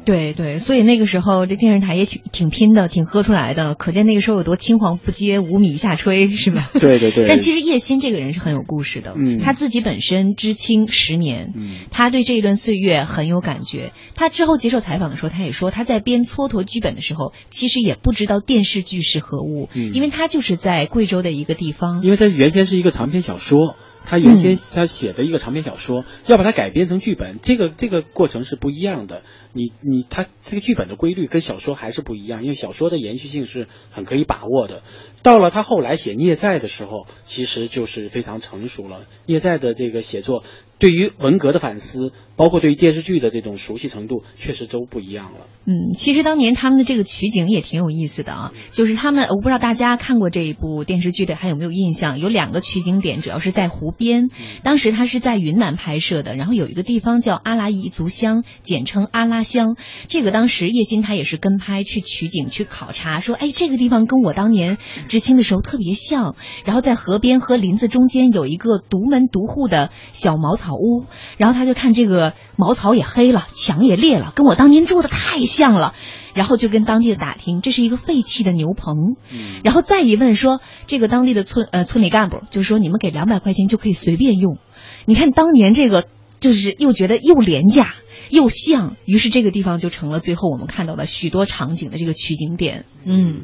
对对，所以那个时候这电视台也挺挺拼的，挺喝出来的，可见那个时候有多青黄不接，五米下炊，是吧？对对对。但其实叶欣这个人是很有故事的，嗯，他自己本身知青十年，嗯，他对这一段岁月很有感觉。他之后接受采访的时候，他也说他在编蹉跎剧本的时候，其实也不知道电视剧是何物，嗯，因为他就是在贵州的一个地方，因为他原先是一个长篇小说。他原先他写的一个长篇小说，要把它改编成剧本，这个这个过程是不一样的。你你他这个剧本的规律跟小说还是不一样，因为小说的延续性是很可以把握的。到了他后来写孽债的时候，其实就是非常成熟了。孽债的这个写作，对于文革的反思，包括对于电视剧的这种熟悉程度，确实都不一样了。嗯，其实当年他们的这个取景也挺有意思的啊，就是他们我不知道大家看过这一部电视剧的还有没有印象？有两个取景点，主要是在湖边。当时他是在云南拍摄的，然后有一个地方叫阿拉彝族乡，简称阿拉乡。这个当时叶欣他也是跟拍去取景去考察，说哎这个地方跟我当年。知青的时候特别像，然后在河边和林子中间有一个独门独户的小茅草屋，然后他就看这个茅草也黑了，墙也裂了，跟我当年住的太像了，然后就跟当地的打听，这是一个废弃的牛棚，然后再一问说，这个当地的村呃村里干部就说你们给两百块钱就可以随便用，你看当年这个就是又觉得又廉价又像，于是这个地方就成了最后我们看到的许多场景的这个取景点，嗯。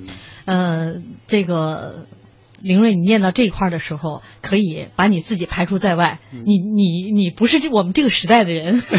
呃，这个林睿，你念到这一块的时候，可以把你自己排除在外。你你你不是这我们这个时代的人。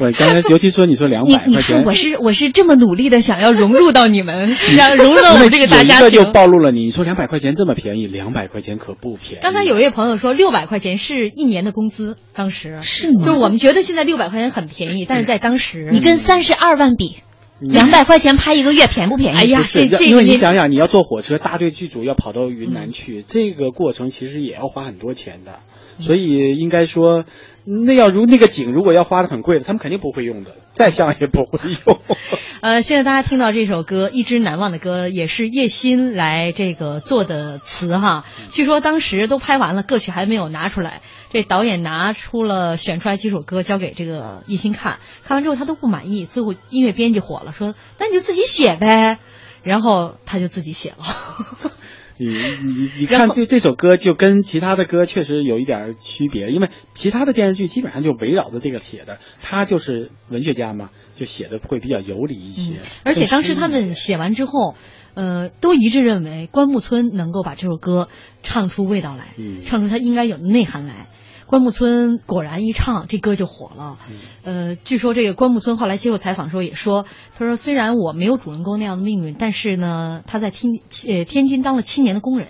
我刚才尤其说你说两百块钱，我是我是这么努力的想要融入到你们，想融入到我们这个大家庭。就暴露了你，你说两百块钱这么便宜，两百块钱可不便宜。刚才有一位朋友说六百块钱是一年的工资，当时是吗？就是我们觉得现在六百块钱很便宜，但是在当时，你跟三十二万比。两百块钱拍一个月便不便宜？哎呀，这这因为你想想，你要坐火车，大队剧组要跑到云南去，嗯、这个过程其实也要花很多钱的，所以应该说，那要如那个景，如果要花的很贵的，他们肯定不会用的，再像也不会用。呃，现在大家听到这首歌《一支难忘的歌》，也是叶欣来这个做的词哈。据说当时都拍完了，歌曲还没有拿出来，这导演拿出了选出来几首歌交给这个叶欣看，看完之后他都不满意，最后音乐编辑火了，说那你就自己写呗，然后他就自己写了。你你你看，这这首歌就跟其他的歌确实有一点区别，因为其他的电视剧基本上就围绕着这个写的，他就是文学家嘛，就写的会比较有理一些。嗯、而且当时他们写完之后，呃，都一致认为关牧村能够把这首歌唱出味道来，嗯、唱出它应该有的内涵来。关牧村果然一唱，这歌就火了。呃，据说这个关牧村后来接受采访的时候也说，他说虽然我没有主人公那样的命运，但是呢，他在天呃天津当了七年的工人，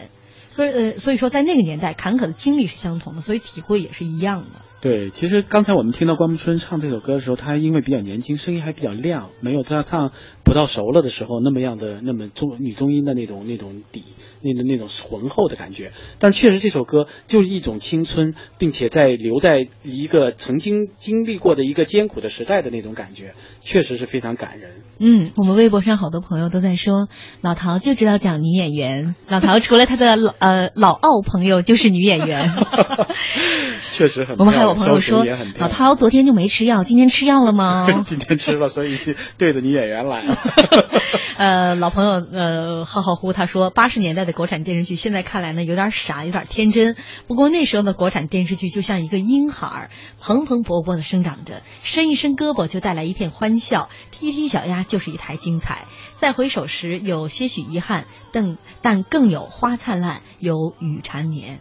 所以呃所以说在那个年代坎坷的经历是相同的，所以体会也是一样的。对，其实刚才我们听到关牧村唱这首歌的时候，他因为比较年轻，声音还比较亮，没有他唱《葡萄熟了》的时候那么样的那么中女中音的那种那种底。那种那种浑厚的感觉，但是确实这首歌就是一种青春，并且在留在一个曾经经历过的一个艰苦的时代的那种感觉，确实是非常感人。嗯，我们微博上好多朋友都在说，老陶就知道讲女演员，老陶除了他的老呃老奥朋友就是女演员。确实很。我们还有朋友说，老陶昨天就没吃药，今天吃药了吗？今天吃了，所以对着女演员来了。呃，老朋友呃浩浩乎他说，八十年代的国产电视剧现在看来呢有点傻，有点天真。不过那时候的国产电视剧就像一个婴孩，蓬蓬勃勃的生长着，伸一伸胳膊就带来一片欢笑，踢踢小鸭就是一台精彩。再回首时有些许遗憾，但但更有花灿烂，有雨缠绵。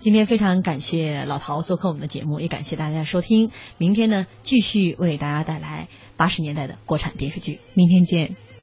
今天非常感谢老陶做客我们的节目，也感谢大家收听。明天呢，继续为大家带来八十年代的国产电视剧。明天见。